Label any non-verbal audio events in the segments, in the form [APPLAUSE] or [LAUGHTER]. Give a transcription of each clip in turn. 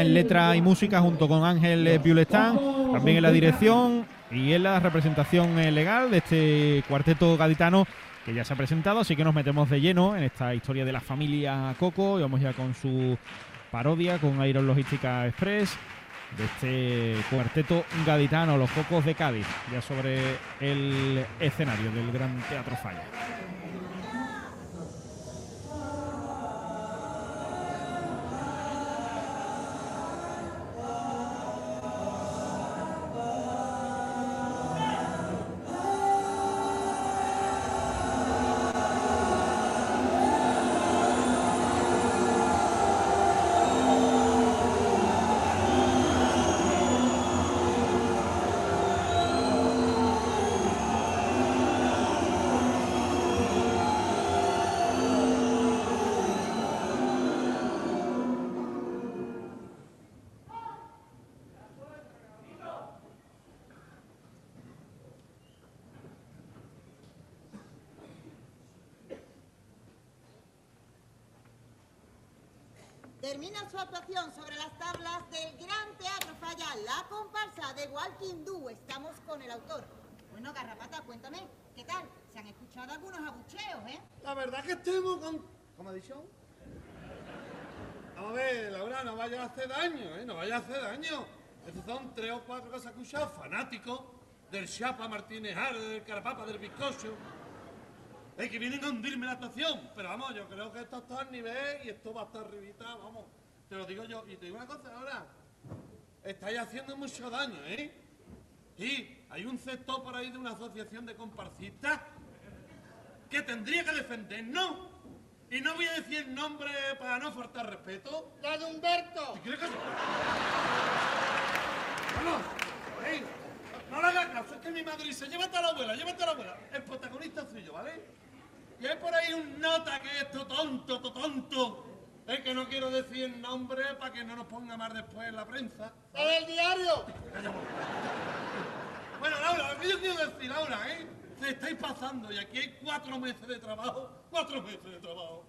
en letra y música junto con Ángel Piulestán, también en la dirección y en la representación eh, legal de este cuarteto gaditano que ya se ha presentado, así que nos metemos de lleno en esta historia de la familia Coco y vamos ya con su parodia con Iron Logística Express de este cuarteto gaditano, los Cocos de Cádiz, ya sobre el escenario del Gran Teatro Falla. Termina su actuación sobre las tablas del Gran Teatro Falla, la comparsa de Walking Do. Estamos con el autor. Bueno, Garrapata, cuéntame, ¿qué tal? Se han escuchado algunos abucheos, ¿eh? La verdad que estemos con... ¿Cómo ha dicho? Vamos a ver, Laura, no vaya a hacer daño, ¿eh? No vaya a hacer daño. Estos son tres o cuatro que se han escuchado fanáticos del Chapa Martínez Jara, del Carapapa, del Bizcocho. Es que vienen a hundirme la actuación. Pero vamos, yo creo que esto está al nivel y esto va a estar arribita, vamos. Te lo digo yo. Y te digo una cosa ahora. Estáis haciendo mucho daño, ¿eh? Y hay un sector por ahí de una asociación de comparsistas que tendría que defendernos. Y no voy a decir el nombre para no faltar respeto. ¡La de Humberto! ¿Y crees que... Vamos, ey, no le hagas caso, es que mi madre dice, llévate a la abuela, llévate a la abuela. El protagonista soy yo, ¿vale? Y hay por ahí un nota que es to tonto, to tonto. Es que no quiero decir el nombre para que no nos ponga más después en la prensa. ¡La del diario! [LAUGHS] Bueno, Laura, lo que yo quiero decir, Laura, ¿eh? Se estáis pasando y aquí hay cuatro meses de trabajo, cuatro meses de trabajo.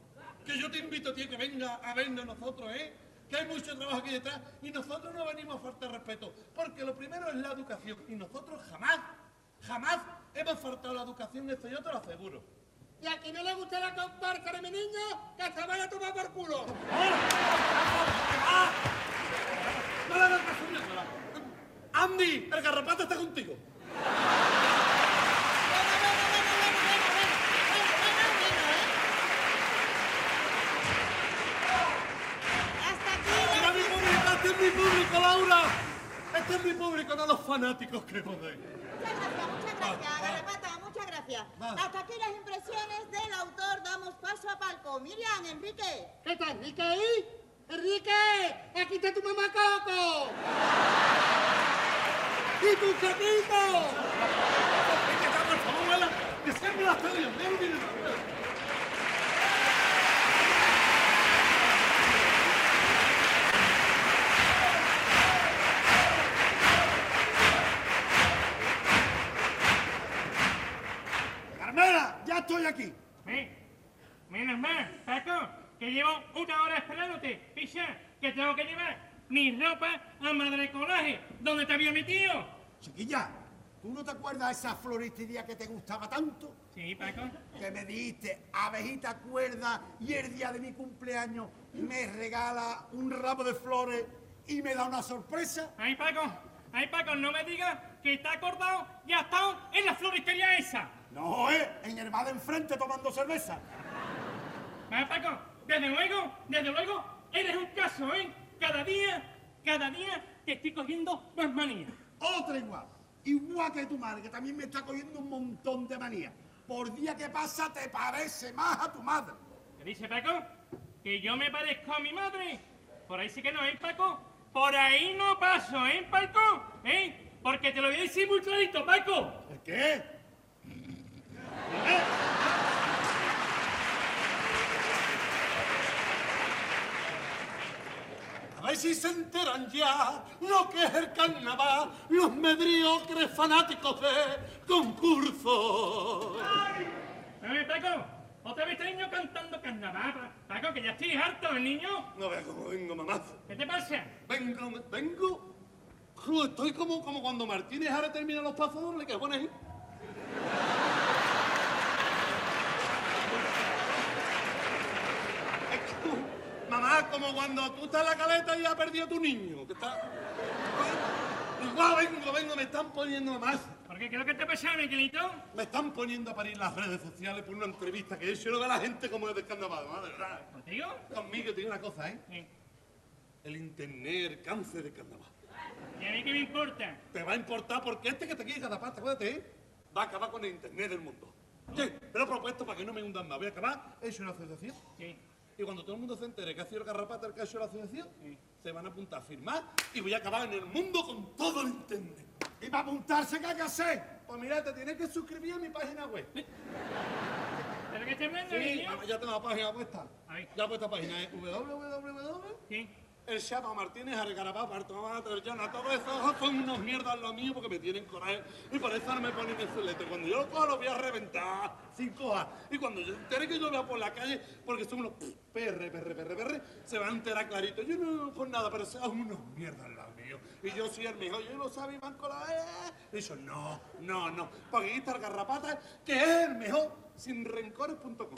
Que yo te invito a ti a que venga a vernos nosotros, ¿eh? Que hay mucho trabajo aquí detrás y nosotros no venimos a faltar respeto. Porque lo primero es la educación y nosotros jamás, jamás hemos faltado la educación, esto yo te lo aseguro. Y a quien no le gusta la comparsa de mi niño, que se vaya a tomar por culo. ¡No le hagas caso! Andy, el garrapata está contigo. Este es mi público, Laura. Este es mi público, no los fanáticos que podéis. Muchas gracias, muchas gracias, Garrapata, gracias. Hasta aquí las impresiones del autor. Damos paso a palco. Miriam, Enrique. ¿Qué tal, Enrique ahí? ¡Enrique! ¡Aquí está tu mamá Coco! ¡Y tu chatito! Venga, ya, por favor, abuela, la estoy viendo. Mira, mira, mira. Carmela, ya estoy aquí. Sí. Menos mal, Paco, que llevo una hora esperándote. Picha, que tengo que llevar mi ropa a Madre Coraje, donde te había metido. Chiquilla, ¿tú no te acuerdas de esa floristería que te gustaba tanto? Sí, Paco. Que me dijiste, abejita cuerda, y el día de mi cumpleaños me regala un ramo de flores y me da una sorpresa. Ay, Paco, ay, Paco, no me digas que está acordado y ha estado en la floristería esa. No, eh, en el bar de enfrente tomando cerveza. Vaya, Paco, desde luego, desde luego, eres un caso, ¿eh? Cada día, cada día te estoy cogiendo más manías. Otra igual. Igual que tu madre, que también me está cogiendo un montón de manías. Por día que pasa te parece más a tu madre. ¿Qué dice Paco? ¿Que yo me parezco a mi madre? Por ahí sí que no, ¿eh, Paco? Por ahí no paso, ¿eh, Paco? ¿Eh? Porque te lo voy a decir muy clarito, Paco. ¿El qué? A ver si se enteran ya lo que es el carnaval, los mediocres fanáticos de concurso. A ver, Paco, Otra vez niño cantando carnaval. Pa- Paco, que ya estoy harto, el niño. No veas cómo vengo, mamazo. ¿Qué te pasa? Vengo, vengo. Estoy como, como cuando Martínez ahora termina los pasos dobles que pone ahí. Mamá, como cuando tú estás en la caleta y has perdido a tu niño. Que está... Igual vengo, vengo, me están poniendo más. ¿Por qué? ¿Qué es lo que te pasa, Miguelito? Me están poniendo a parir las redes sociales por una entrevista que. Yo no veo a la gente como es de carnaval, madre, verdad. ¿Contigo? Conmigo te digo una cosa, ¿eh? Sí. El internet, el cáncer de carnaval. ¿Y a mí qué me importa? Te va a importar porque este que te quiere cada pata, acuérdate, ¿eh? va a acabar con el internet del mundo. Sí, te lo he propuesto para que no me hundan más. Voy a acabar, he hecho una asociación. Sí. Y cuando todo el mundo se entere que ha sido el garrapata el que ha hecho la asociación, se van a apuntar a firmar y voy a acabar en el mundo con todo el internet. ¿Y para apuntarse qué hay que hacer? Pues mira, te tienes que suscribir a mi página web. ¿Pero qué estás hablando, Sí, niño? ya tengo la página puesta. Ya puesta página es www. Sí. El Chapa Martínez, Argarapá, Bartomá, Trellana, todo eso son unos mierdas lo mío porque me tienen coraje y por eso no me ponen en su letra. Cuando yo lo cojo lo voy a reventar sin coja. Y cuando yo entere que yo vea por la calle, porque son unos perre, perre, perre, perre, se va a enterar clarito. Yo no por nada, pero son unos mierdas lo mío. Y yo soy el mejor, yo lo sabe Iván Cola. Y yo, no, no, no. Porque aquí está el Garrapata, que es el mejor, sin rencores.com.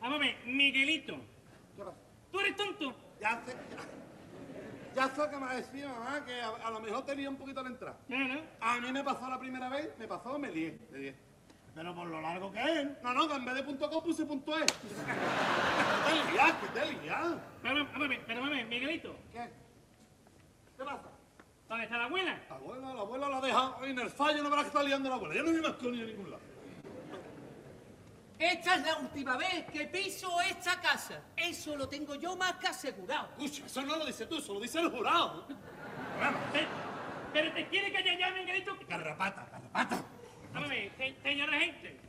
Vamos a ver, Miguelito. ¿Qué pasa? ¿Tú eres tonto? Ya sé, ya, ya sé que me decía mamá que a, a lo mejor tenía un poquito la entrada. No, no. A mí me pasó la primera vez, me pasó, me lié, me lié. Pero por lo largo que es. No, no, que en vez de punto .com puse punto .es. te liás, que te liás. Pero ver, Miguelito. ¿Qué? ¿Qué pasa? ¿Dónde está la abuela? La abuela, la abuela la deja en el fallo, no verás que está liando la abuela. Ya no hay más con ni a ningún lado. Esta es la última vez que piso esta casa. Eso lo tengo yo más que asegurado. Escucha, eso no lo dices tú, eso lo dice el jurado. Pero, pero te quiere callar ya, Miguelito. Garrapata, garrapata. Vamos a ver, se- señora gente.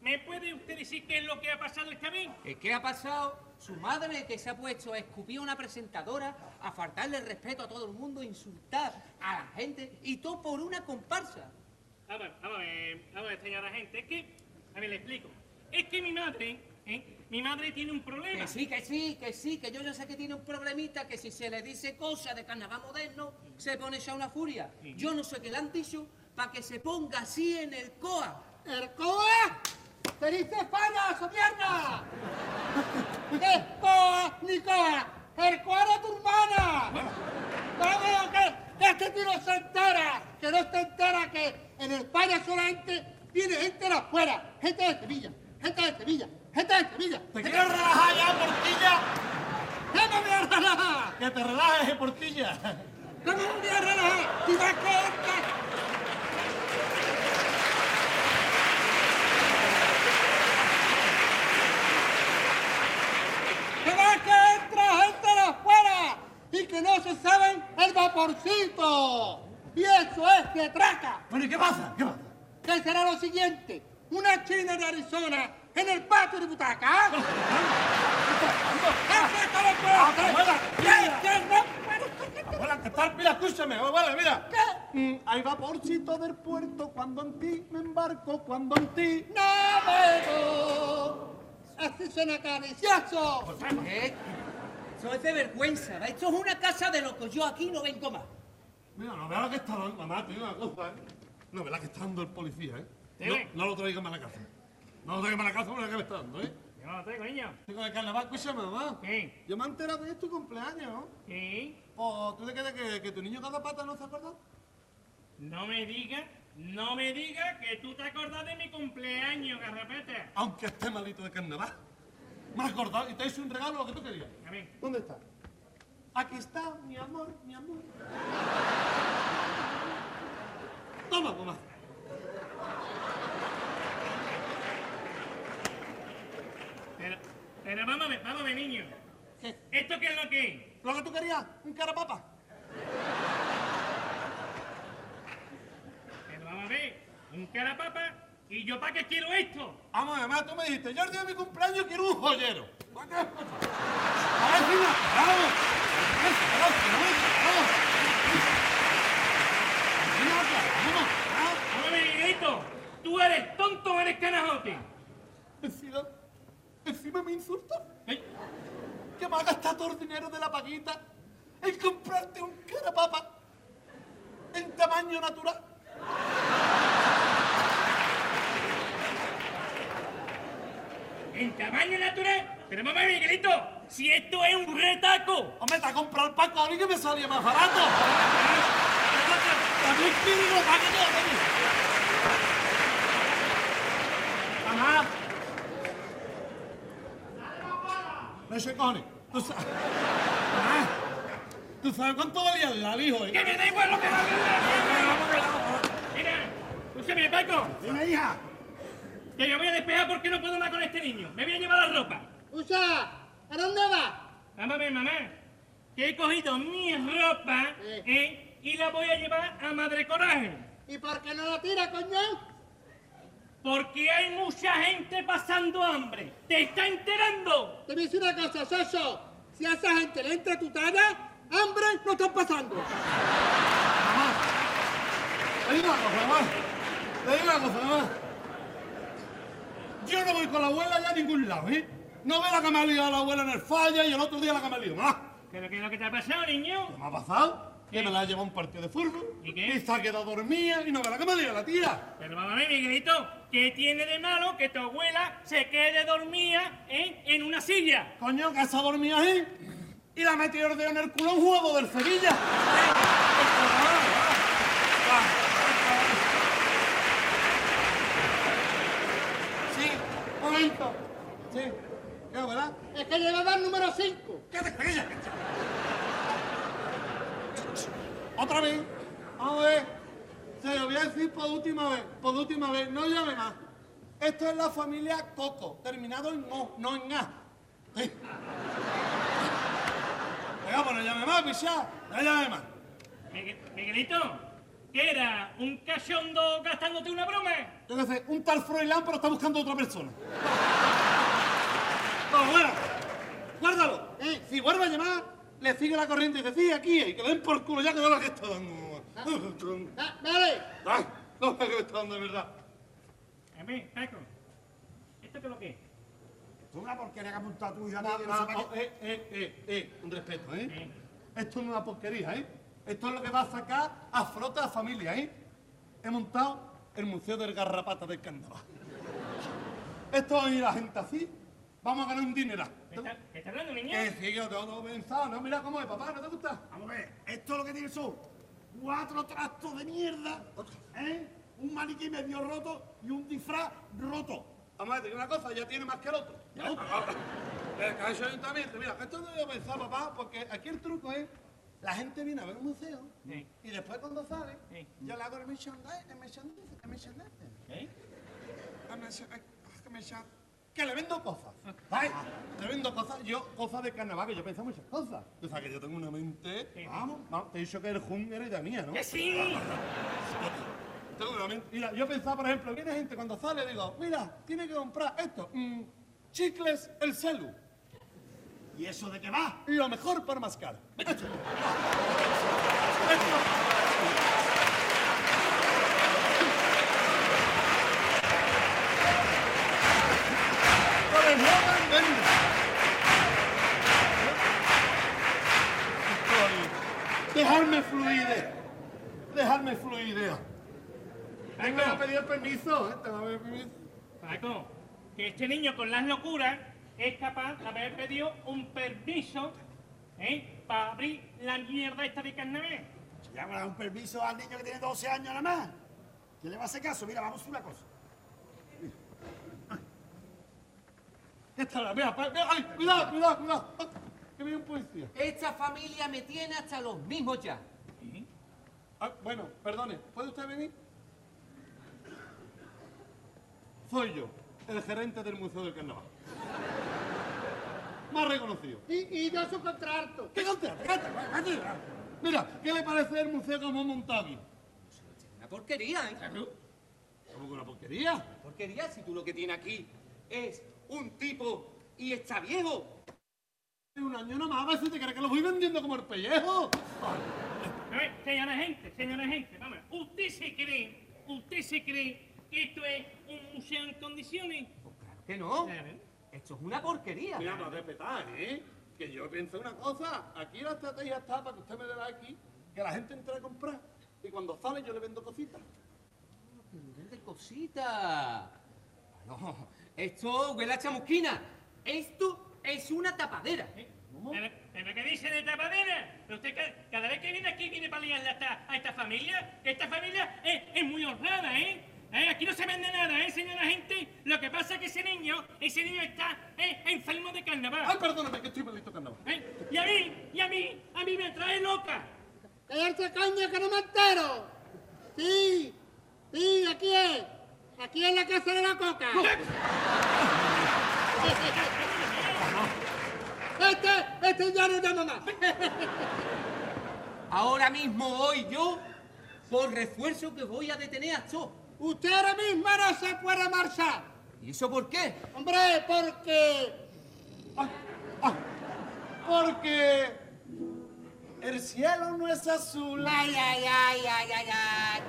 ¿Me puede usted decir qué es lo que ha pasado esta vez? ¿Qué, ¿Qué ha pasado? Su madre que se ha puesto a escupir a una presentadora, a faltarle el respeto a todo el mundo, a insultar a la gente y todo por una comparsa. Vamos, a ver, vamos a ver, vamos a ver, señora gente. Es que, a ver, le explico. Es que mi madre, ¿eh? Mi madre tiene un problema. Que sí, que sí, que sí, que yo ya sé que tiene un problemita, que si se le dice cosas de carnaval moderno, se pone ya una furia. Yo no sé qué le han dicho para que se ponga así en el COA. ¡El COA! ¡Te dice España, Sopierna! [LAUGHS] ¡Es COA ni COA! ¡El COA de tu hermana! ¡Vamos, que este tío no se entera! ¡Que no se entera que en España solamente viene gente de afuera! ¡Gente de Sevilla! ¡Gente de Sevilla! ¡Gente de Sevilla! ¿Te quieres relajar ya, Portilla? ¿Qué me voy a relajar? Que te relajes, Portilla. ¿Cómo me voy a relajar? Si vas que esta... ¡Que va que entra gente de afuera! ¡Y que no se saben el vaporcito! ¡Y eso es que traca! Bueno, ¿y qué pasa? ¿Qué pasa? ¿Qué será lo siguiente? ¿Una china de Arizona en el patio de butaca? ¡Eso es lo que hacer! ¡Que- que no- Abuela, ¿qué tal? Mira, escúchame, abuela, mira. ¿Qué? Mm, Hay vaporcito del puerto cuando en ti me embarco, cuando en ti... ¡Navego! ¡Así suena delicioso! ¿Eh? Eso es de vergüenza, ¿va? Esto es una casa de locos. Yo aquí no vengo más. Mira, no veas la que está dando, mamá, digo una cosa, ¿eh? No veas la que está dando el policía, ¿eh? No, no lo traigas más a la casa. No lo traigas más a la casa por la que me está dando, ¿eh? Yo no lo traigo, niño. Tengo de carnaval, escúchame, mamá. ¿Qué? Yo me he enterado de tu cumpleaños, ¿no? ¿Qué? ¿O tú te crees que, que tu niño cada pata no se acuerda? No me diga, no me diga que tú te acordás de mi cumpleaños, garrapata. Aunque esté malito de carnaval. Me has acordado y te hice un regalo lo que tú querías. A ver, ¿Dónde está? Aquí está, mi amor, mi amor. Toma, mamá. pero, pero vamos a ver, vamos a ver, niño. ¿Qué? ¿Esto qué es lo que es? ¿Lo que tú querías? ¿Un carapapa? Pero vamos a ver, un carapapa, ¿y yo para qué quiero esto? Vamos, mamá, tú me dijiste, yo el día de mi cumpleaños quiero un joyero. ¿Para qué? A ver, si me- vamos. Vamos, Miguelito. ¿Tú eres tonto o eres canajote? Encima, me insulta. Ey, Que me ha gastado todo el dinero de la paguita en comprarte un carapapa en tamaño natural. ¿En tamaño natural? Pero vamos, Miguelito. Si esto es un retaco. Hombre, te ha comprado el Paco a mí que me salía más barato. También quiero que lo pague todo, coño. Ajá. No sé, cojones. Tú sabes. [LAUGHS] Ajá. ¿Tú sabes cuánto valía el alijo, Que eh? me da igual lo que va a Mira, escúchame, Paco. Dime, hija. Que me voy a despejar porque no puedo más con este niño. Me voy a llevar la ropa. Usa, ¿a dónde vas? Vamos a ver, mamá. Que he cogido mi ropa Eh. eh, y la voy a llevar a Madre Coraje. ¿Y por qué no la tira, coño? Porque hay mucha gente pasando hambre. ¿Te está enterando? Te voy a decir una cosa, Soso. Si a esa gente le entra tu talla, hambre no están pasando. Te digo una cosa, mamá. Te digo una cosa, mamá. Yo no voy con la abuela ya a ningún lado, ¿eh? No ve la que me ha liado la abuela en el falla y el otro día la que me ha liado, mamá. ¿Pero qué es lo que te ha pasado, niño? ¿Qué me ha pasado? Que me la ha llevado un partido de fútbol. ¿Y qué? se ha quedado dormida y no ve la que me ha liado la tía. Pero ver, Miguelito. ¿Qué tiene de malo que tu abuela se quede dormida eh, en una silla? Coño, que se ha dormido ahí y la ha metido el dedo en el culo a un juego del Sevilla. Sí, un momento. Sí, ¿qué, verdad? Es que llevaba el número 5. ¿Qué te crees? Otra vez. Vamos a ver. Se lo voy a decir por última vez. Por última vez. No llame más. Esto es la familia Coco. Terminado en O, no en A. Sí. Venga, pues no llame más, pichá. No llame más. Migue- Miguelito, ¿qué era? ¿Un cachondo gastándote una broma? Yo qué sé, un tal Froilán, pero está buscando a otra persona. [LAUGHS] No, bueno, guárdalo. Eh, si vuelve a llamar, le sigue la corriente y dice, sí, aquí, y que le den por culo ya que no la que está dando. [LAUGHS] Ah, vale. Ay, no, que me está dando de verdad. A ver, Paco, ¿esto qué es lo que es? Es una porquería que ha montado tú y ya no, no, eh, eh, eh, eh, un respeto, ¿eh? Eh. Esto no es una porquería, ¿eh? Esto es lo que va a sacar a flota a familia, ¿eh? He montado el Museo del Garrapata del Carnaval. Esto va a ir la gente así, vamos a ganar un dinero. ¿Qué está, está hablando, niño? Que yo tengo todo pensado, ¿no? Mira cómo es, papá, ¿no te gusta? Vamos a ver, esto lo que tiene son cuatro trastos de mierda, ¿eh? Un maniquí medio roto y un disfraz roto. Vamos a decir una cosa, ya tiene más que el otro. Ya otro. El ayuntamiento, mira, esto no lo he pensado, papá, porque aquí el truco es, la gente viene a ver un museo Sí. y después cuando sale, Sí. yo le hago el merchandise, el merchandise, el merchandise. ¿Eh? Ah, me sa- ay, que le vendo cosas. Ay, le vendo cosas. Yo, cosas de carnaval, que yo pienso muchas cosas. Tú sabes que yo tengo una mente. Vamos, vamos. Te he dicho que el Jun era idea mía, ¿no? ¡Que sí! [LAUGHS] Tengo una mente. Mira, yo pensaba, por ejemplo, viene gente cuando sale, digo, mira, tiene que comprar esto. mm, chicles el celu. ¿Y eso de qué va? Lo mejor para mascar. [LAUGHS] Esto. Con el eslogan, vende. Estoy- Dejarme fluir. Dejarme fluir. Pedido permiso. ¿eh? A pedir permiso. Paco, que este niño con las locuras es capaz de haber pedido un permiso ¿eh? para abrir la mierda esta de carnaval. Ya me da un permiso al niño que tiene 12 años nada más. ¿Quién le va a hacer caso? Mira, vamos a una cosa. Esta la ay, cuidado, cuidado, cuidado. Que viene un policía. Esta familia me tiene hasta los mismos ya. Ah, bueno, perdone, ¿puede usted venir? Soy yo, el gerente del Museo del Carnaval. Más reconocido. Y, y yo su contrato. ¿Qué contrato? Mira, ¿qué le parece el museo como hemos montado aquí? Una porquería, ¿eh? Como que una porquería. Porquería si tú lo que tienes aquí es un tipo y está viejo. Un año nomás, a ver si te crees que lo voy vendiendo como el pellejo. Ver, señora gente, señora gente, vamos. ¿Usted se cree, usted se cree que esto es un museo en condiciones? Claro que no. Claro. Esto es una porquería. Mira, no respetar, ¿eh? Que yo pienso una cosa. Aquí la estrategia está para que usted me dé aquí, que la gente entre a comprar. Y cuando sale yo le vendo cositas. Vende cositas. No, esto huele a chamusquina. Esto es una tapadera. ¿Pero, pero qué dice de tapadera? Pero usted ca- cada vez que viene aquí viene para liarle a esta, a esta familia. Esta familia es, es muy honrada, ¿eh? ¿Eh? Aquí no se vende nada, ¿eh, señora gente? Lo que pasa es que ese niño, ese niño está eh, enfermo de carnaval. Ay, perdóname, que estoy maldito carnaval. ¿eh? Y a mí, y a mí, a mí me trae loca. ¡Callarse caña que no me entero! Sí, sí, aquí es. Aquí es la casa de la coca. [LAUGHS] Este, este ya no llama más. [LAUGHS] Ahora mismo voy yo por refuerzo que voy a detener a todos. Usted ahora mismo no se puede marchar. ¿Y eso por qué? Hombre, porque... Porque el cielo no es azul. Ay, ay, ay, ay, ay, ay.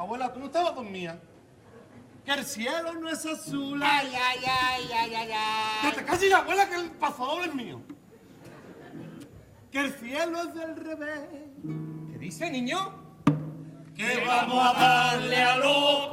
Abuela, tú no estabas dormida. Que el cielo no es azul. Ay, ay, ay, ay, ay, Que ay. te calles, abuela, que el pasador es mío. Que el cielo es del revés. ¿Qué dice, niño? Que vamos a darle a los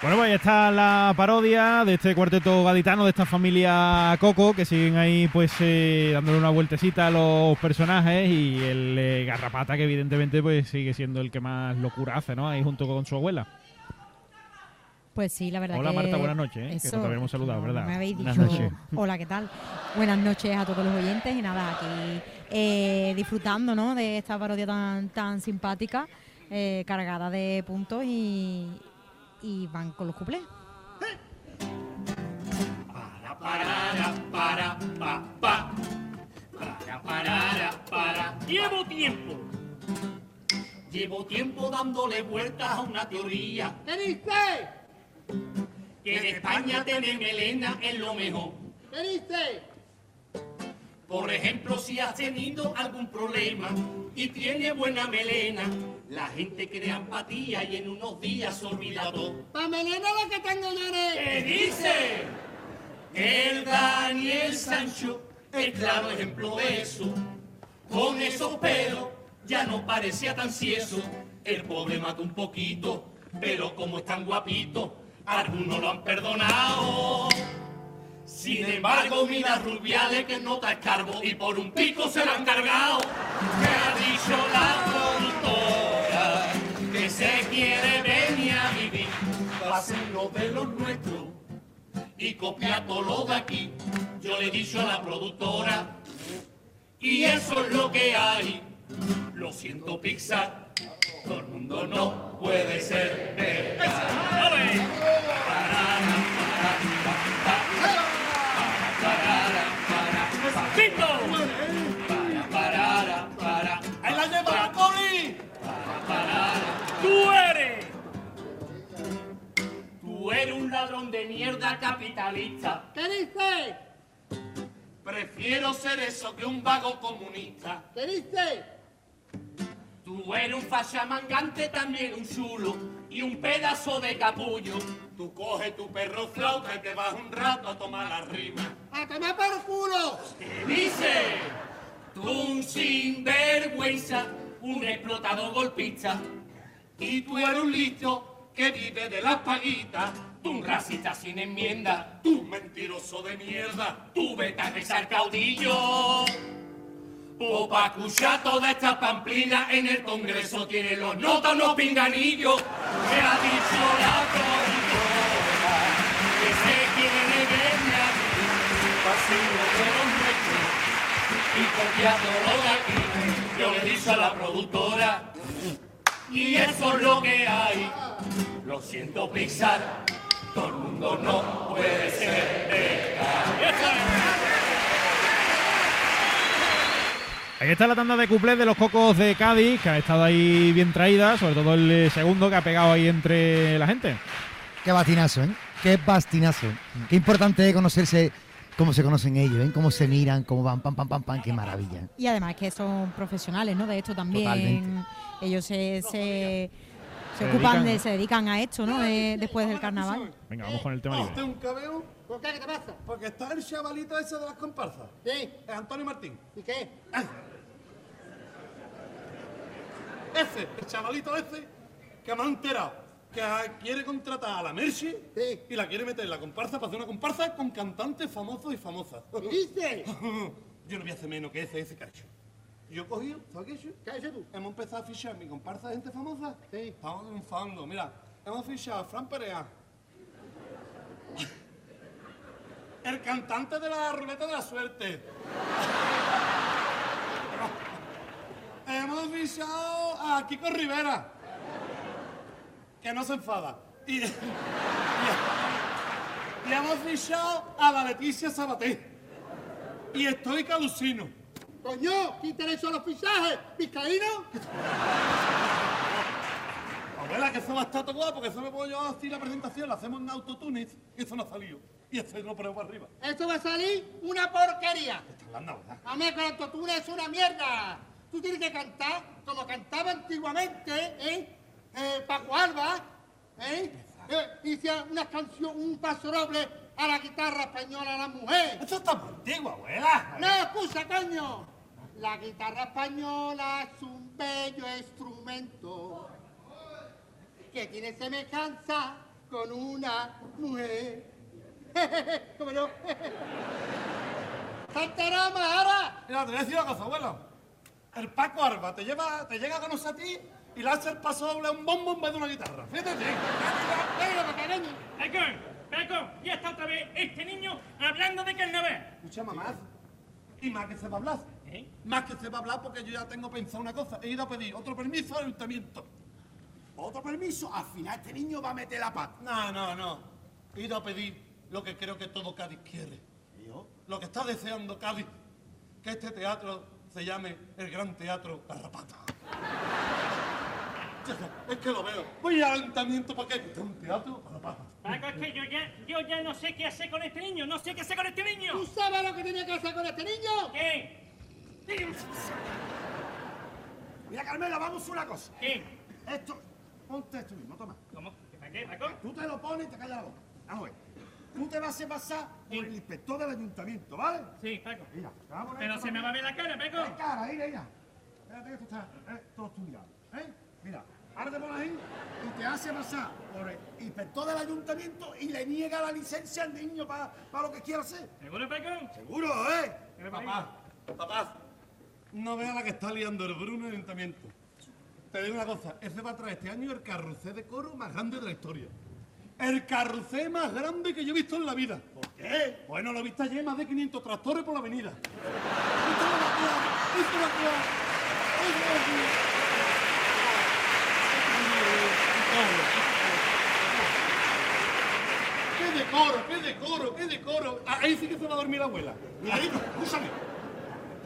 Bueno, pues ahí está la parodia de este cuarteto gaditano, de esta familia Coco, que siguen ahí pues eh, dándole una vueltecita a los personajes y el eh, garrapata que evidentemente pues sigue siendo el que más locura hace, ¿no? Ahí junto con su abuela. Pues sí, la verdad Hola, que... Marta, buenas noches, ¿eh? Que no te habíamos saludado, no, ¿verdad? Me habéis dicho... [LAUGHS] Hola, ¿qué tal? Buenas noches a todos los oyentes y nada, aquí eh, disfrutando, ¿no? De esta parodia tan, tan simpática, eh, cargada de puntos y, y van con los cuplés. Para, para, para, pa, pa. Para, para, para. Llevo tiempo. Llevo tiempo dándole vueltas a una teoría ¿Qué dice? que en España tener melena es lo mejor. ¿Qué dice? Por ejemplo, si has tenido algún problema y tiene buena melena, la gente crea empatía y en unos días se olvida todo. Pa' melena la que tengo yo ¿Qué dice? El Daniel Sancho es claro ejemplo de eso. Con esos pelos ya no parecía tan cieso. El pobre mató un poquito, pero como es tan guapito, algunos lo han perdonado. Sin embargo, mira Rubiales que no está escarbo y por un pico se lo han cargado. Y copia todo lo de aquí. Yo le he dicho a la productora y eso es lo que hay. Lo siento, Pixar, todo el mundo no puede ser verdad. Un ladrón de mierda capitalista. ¿Qué dice? Prefiero ser eso que un vago comunista. ¿Qué dice? Tú eres un facha mangante, también un chulo y un pedazo de capullo. Tú coges tu perro flauta y te vas un rato a tomar la rima. ¡A tomar por culo! ¿Qué dice? Tú un sinvergüenza, un explotado golpista. Y tú eres un listo que vive de las paguitas. Tú un racista sin enmienda. Tú mentiroso de mierda. Tú vete a besar caudillo. O toda esta pamplina en el Congreso tiene los notas, los pinganillos. Me ha dicho la productora que se quiere verme a vivir, pasivo de los nuestros y copia todo lo de aquí. Yo le he dicho a la productora y eso es lo que hay. Lo siento, Pixar, todo el mundo no puede ser Ahí está la tanda de cuplés de los cocos de Cádiz, que han estado ahí bien traídas, sobre todo el eh, segundo que ha pegado ahí entre la gente. Qué bastinazo, ¿eh? Qué bastinazo. Qué importante es conocerse, cómo se conocen ellos, ¿eh? Cómo se miran, cómo van, pam, pam, pam, pam, qué maravilla. Y además que son profesionales, ¿no? De esto también. Totalmente. Ellos se, se, se Se ocupan, dedican- de, se dedican a esto, ¿no? De- después del carnaval. Venga, vamos con el tema ¿Usted libre. un cabeo? ¿Por qué? ¿Qué te pasa? Porque está el chavalito ese de las comparsas. Sí. Es Antonio Martín. ¿Y qué? Ese, el chavalito ese, que me ha enterado que quiere contratar a la Mercy Sí. y la quiere meter en la comparsa para hacer una comparsa con cantantes famosos y famosas. ¿Qué dices? [LAUGHS] Yo no voy a hacer menos que ese, ese cacho. Yo he cogido, ¿sabes qué? ¿Qué has hecho tú? Hemos empezado a fichar mi comparsa de gente famosa. Sí. Estamos triunfando. Mira, hemos fichado a Fran Perea. El cantante de la ruleta de la suerte. [LAUGHS] hemos fichado a Kiko Rivera. Que no se enfada. Y, [LAUGHS] y, y hemos fichado a la Leticia Sabaté. Y estoy calusino. Coño, ¿qué son los fichajes? ¿Vizcaíno? Abuela, que eso va a estar todo guapo, porque eso me puedo yo así la presentación, la hacemos en autotunis y eso no ha salido. Y eso lo ponemos para arriba. Esto va a salir una porquería. Está hablando, ¿verdad? A mí con el autotune es una mierda. Tú tienes que cantar como cantaba antiguamente, ¿eh? Eh Paco Alba, ¿eh? eh una canción, un paso doble a la guitarra española a la mujer. Eso está antiguo, abuela. No, excusa, coño. La guitarra española es un bello instrumento que tiene semejanza con una mujer. [LAUGHS] ¿Cómo no? ¡Santerama, ahora! Mira, te voy a decir una cosa, abuelo. El Paco Arba te lleva, te llega a conocer a ti y el paso doble un bombo en vez de una guitarra. Fíjate. ¡Venga, pequeño! Paco, Paco, ya está otra vez este niño hablando de carnaval. Escucha, mamá. Y más que se va a hablar. ¿Eh? Más que se va a hablar porque yo ya tengo pensado una cosa. He ido a pedir otro permiso al ayuntamiento. Otro permiso, al final este niño va a meter la pata. No, no, no. He ido a pedir lo que creo que todo Cádiz quiere. Lo que está deseando Cádiz, que este teatro se llame el Gran Teatro Garrapata. Es que lo veo. Voy al ayuntamiento para que este es un teatro Garrapata. Paco, es que yo ya, yo ya no sé qué hacer con este niño, no sé qué hacer con este niño. ¿Tú sabes lo que tenía que hacer con este niño? ¿Qué? Mira, Carmela, vamos a una cosa. ¿Qué? Esto, ponte esto mismo, toma. ¿Cómo? ¿Para qué, Paco? Tú te lo pones y te callas la boca. Vamos a ver. Tú te vas a pasar por el inspector del ayuntamiento, ¿vale? Sí, Paco. Mira, vamos a Pero se me para- va a ver la cara, La Paco. cara, mira, mira. Espérate que esto está eh, todo estudiado. ¿Eh? Mira, te pones ahí y te hace pasar por el inspector del ayuntamiento y le niega la licencia al niño para lo que quiera hacer. ¿Seguro, Paco? Seguro, ¿eh? Papá, papá, no veas la que está liando el Bruno en el ayuntamiento. Te digo una cosa, ese va a traer este año el carrusel de coro más grande de la historia. El carrusel más grande que yo he visto en la vida. ¿Por qué? Bueno, lo he visto ayer más de 500 tractores por la avenida. [LAUGHS] Esto es la ciudad, esto es la ciudad, esto es la ciudad. ¡Qué decoro, qué decoro, qué decoro! Ah, Ahí sí que se va a dormir la abuela. Miradito, escúchame.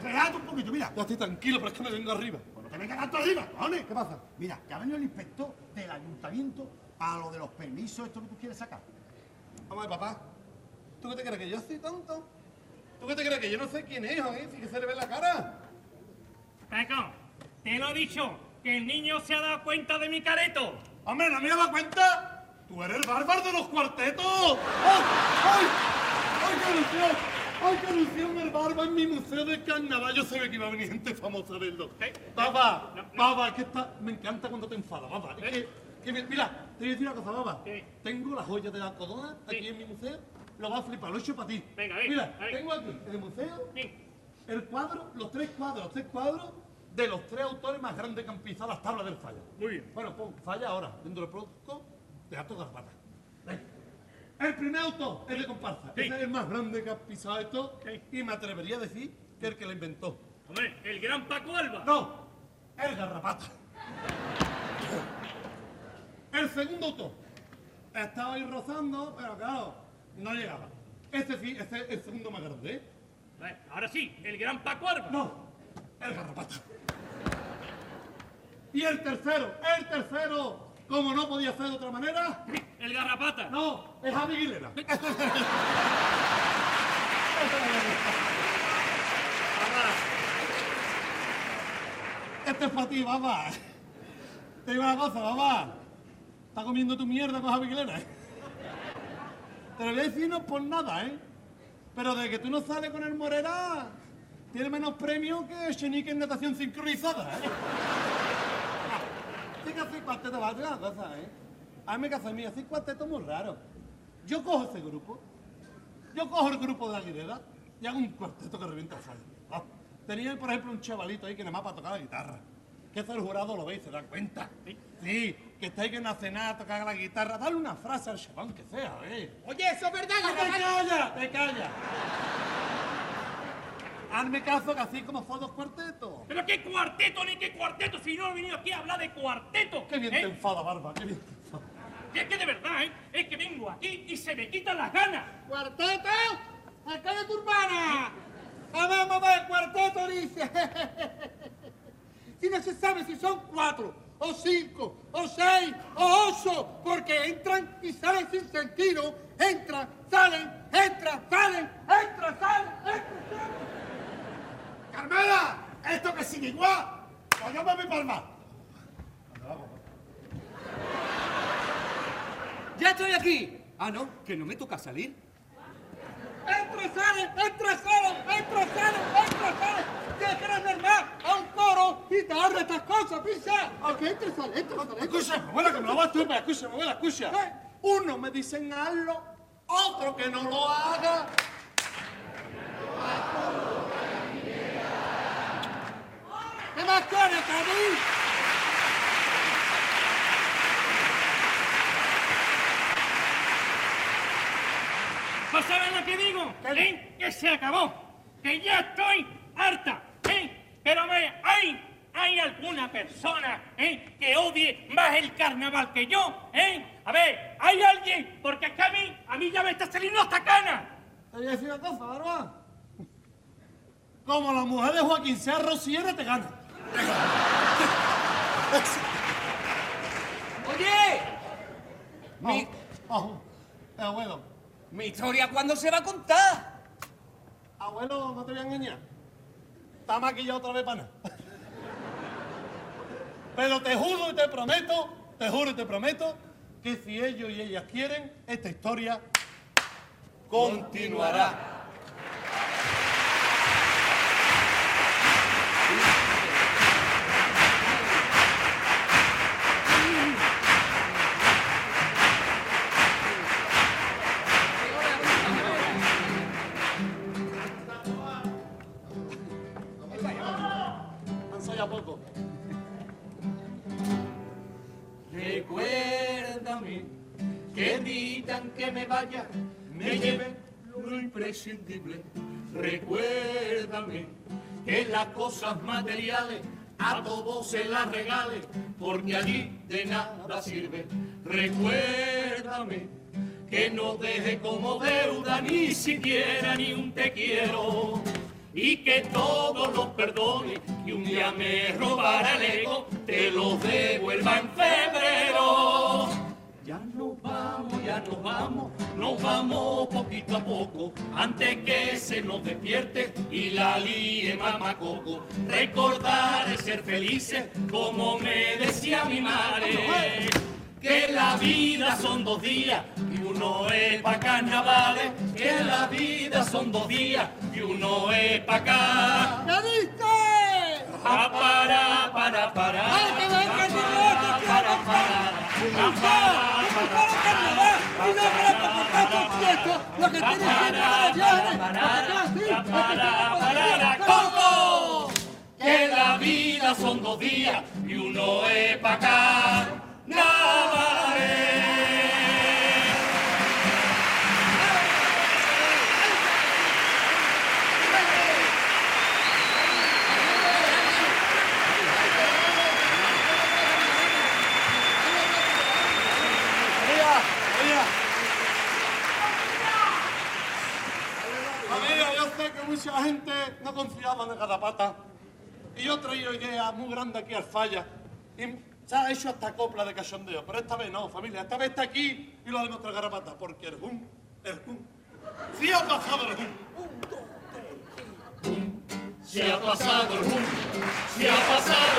Reate un poquito, mira. Ya estoy tranquilo, pero es que me vengo arriba. Bueno, te venga tanto arriba, cojones. ¿Qué pasa? Mira, que ha venido el inspector del ayuntamiento para lo de los permisos, esto que tú quieres sacar. Vamos a ver, papá. ¿Tú qué te crees que yo soy tonto? ¿Tú qué te crees que yo no sé quién es, eh? Si que se le ve la cara. Paco, te lo he dicho, que el niño se ha dado cuenta de mi careto. Hombre, ¿no me has dado cuenta? ¡Tú eres el bárbaro de los cuartetos! ¡Ay! ¡Ay! ¡Ay, qué ilusión! ¡Ay, qué ilusión! El barba en mi museo de carnaval. Yo sabía que iba a venir gente famosa a verlo. ¿Eh? Baba, No, no. baba, es que está... me encanta cuando te enfadas, baba. Es que, mira, te voy a decir una cosa, baba. Tengo la joya de la corona aquí en mi museo. Lo vas a flipar, lo he hecho para ti. Venga, a ver, Mira, tengo aquí el museo el cuadro, los tres cuadros, los tres cuadros de los tres autores más grandes que han pisado las tablas del falla. Muy bien. Bueno, pon falla ahora, dentro del producto, Teatro Garrapata. Ven. El primer autor es de comparsa. Sí. Ese es el más grande que ha pisado esto. Sí. Y me atrevería a decir que el que lo inventó. Hombre, el gran Paco Alba. No, el Garrapata. El segundo autor. Estaba ahí rozando, pero claro, no llegaba. Este sí, este es el segundo más grande, ¿eh? Ahora sí, el gran Paco Alba. No, el garrapata. Y el tercero, el tercero, como no podía ser de otra manera, El garrapata. no, es Javi Aguilera. [LAUGHS] Este es para ti, papá. Te digo una cosa, papá. Está comiendo tu mierda con Javi Aguilera, ¿eh? Te lo voy a decir no por nada, ¿eh? Pero de que tú no sales con el Morera, tiene menos premio que Chenique en natación sincronizada, ¿eh? Sí que hace cuarteto, va a ¿eh? A mí me caso a mí, hace cuarteto muy raro. Yo cojo ese grupo, yo cojo el grupo de la Aguilera y hago un cuarteto que revienta el suelo. Ah, Tenía, por ejemplo, un chavalito ahí que nada más para tocar la guitarra. Que eso el jurado lo ve y se da cuenta. Sí, que está ahí que en una cena a tocar la guitarra. Dale una frase al chabón que sea, ¿eh? Oye, eso es verdad, ¡Te garrapata. calla! ¡Te calla! Hazme caso que así como fue dos cuartetos. ¿Pero qué cuarteto ni qué cuarteto? Si no he venido aquí a hablar de cuarteto. Qué bien ¿eh? te enfada, Barba, qué bien te enfada. Y es que de verdad, ¿eh? Es que vengo aquí y se me quitan las ganas. ¡Cuarteto! ¡Acá de tu hermana! Ah, vamos a ver, cuarteto dice. Si no se sabe si son cuatro, o cinco, o seis, o ocho, porque entran y salen sin sentido. Entran, salen, entran, salen, entran, salen, entran, salen. ¡Carmela! ¿Esto que sigue igual? Pues yo me voy para. ¡Ya estoy aquí! Ah, no, que no me toca salir. Entra, sale, entra, sale, entra, sale, entra, sale. ¿Qué quieres normal? A un coro y te ahorra estas cosas, pisa. Aunque entra, sale, entra, sale. entra, Escucha, abuela, que me lo vas tú, pero escucha, abuela, escucha. ¿Qué? Uno me dicen hazlo, otro que no lo haga. ¿Qué más quieres, cabrón? ¿Pues saben lo que digo? ¿Eh? Que se acabó. Que ya estoy harta. ¿Eh? Pero me, hay, hay alguna persona ¿eh? que odie más el carnaval que yo. ¿Eh? A ver, ¿hay alguien? Porque que a mí, a mí ya me está saliendo hasta cana. Te voy a decir una cosa, Barba. Como la mujer de Joaquín sea rociera, te gana. ¡Oye! Mi, Ajo, abuelo, mi historia, ¿cuándo se va a contar? abuelo, no te voy a engañar. Está maquillado otra vez para nada. Pero te juro y te prometo, te juro y te prometo, que si ellos y ellas quieren, esta historia continuará. Poco. Recuérdame que evitan que me vaya, me lleve lo imprescindible. Recuérdame que las cosas materiales a todos se las regale, porque allí de nada sirve. Recuérdame que no deje como deuda ni siquiera ni un te quiero. Y que todos los perdones que un día me robara el ego, te los devuelva en febrero. Ya nos vamos, ya nos vamos, nos vamos poquito a poco, antes que se nos despierte y la líe mamacoco. Recordar es ser felices, como me decía mi madre, que la vida son dos días y uno es pa' carnavales, que la vida son dos días y uno es pa' acá. ¿Qué dices? Pa, para, para, para. ¡Ay, que el para, para, ¡Escucha! ¡Escucha el carnaval! ¡Y no crees que por tanto fiesta lo que tienes que llegar allá! ¡Porque tú así! para, para, Coco, que la vida son dos días y uno es pa' acá. Navaré. Mira, mira. Amiga, yo sé que mucha gente no confiaba en el garrapata. Y yo he traído ideas muy grandes aquí al falla. Y se ha hecho hasta copla de cachondeo. Pero esta vez no, familia. Esta vez está aquí y lo ha demostrado Garrapata. Porque el hum, el hum. Sí ha pasado el hum. Se ha pasado el boom, se ha pasado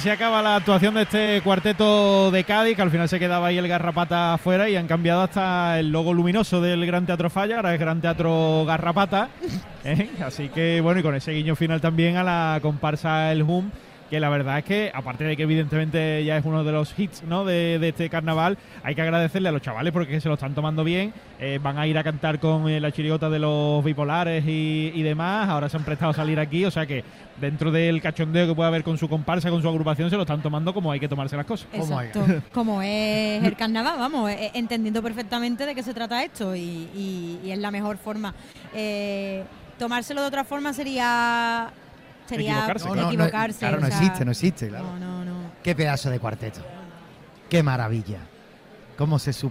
así acaba la actuación de este cuarteto de Cádiz, que al final se quedaba ahí el garrapata afuera y han cambiado hasta el logo luminoso del Gran Teatro Falla, ahora es Gran Teatro Garrapata. ¿eh? Así que bueno, y con ese guiño final también a la comparsa El Hum, que la verdad es que, aparte de que evidentemente ya es uno de los hits ¿no? de, de este carnaval, hay que agradecerle a los chavales porque se lo están tomando bien, eh, van a ir a cantar con eh, la chirigota de los bipolares y, y demás, ahora se han prestado a salir aquí, o sea que dentro del cachondeo que puede haber con su comparsa, con su agrupación, se lo están tomando como hay que tomarse las cosas. Exacto. [LAUGHS] Como es el [LAUGHS] carnaval, vamos, eh, entendiendo perfectamente de qué se trata esto y, y- y es la mejor forma. Eh, tomárselo de otra forma sería sería Equivocarse. No, no, no, equivocarse, claro, o no sea, existe, no existe, claro. No, no, no. Qué pedazo de cuarteto. Qué maravilla. Cómo se supo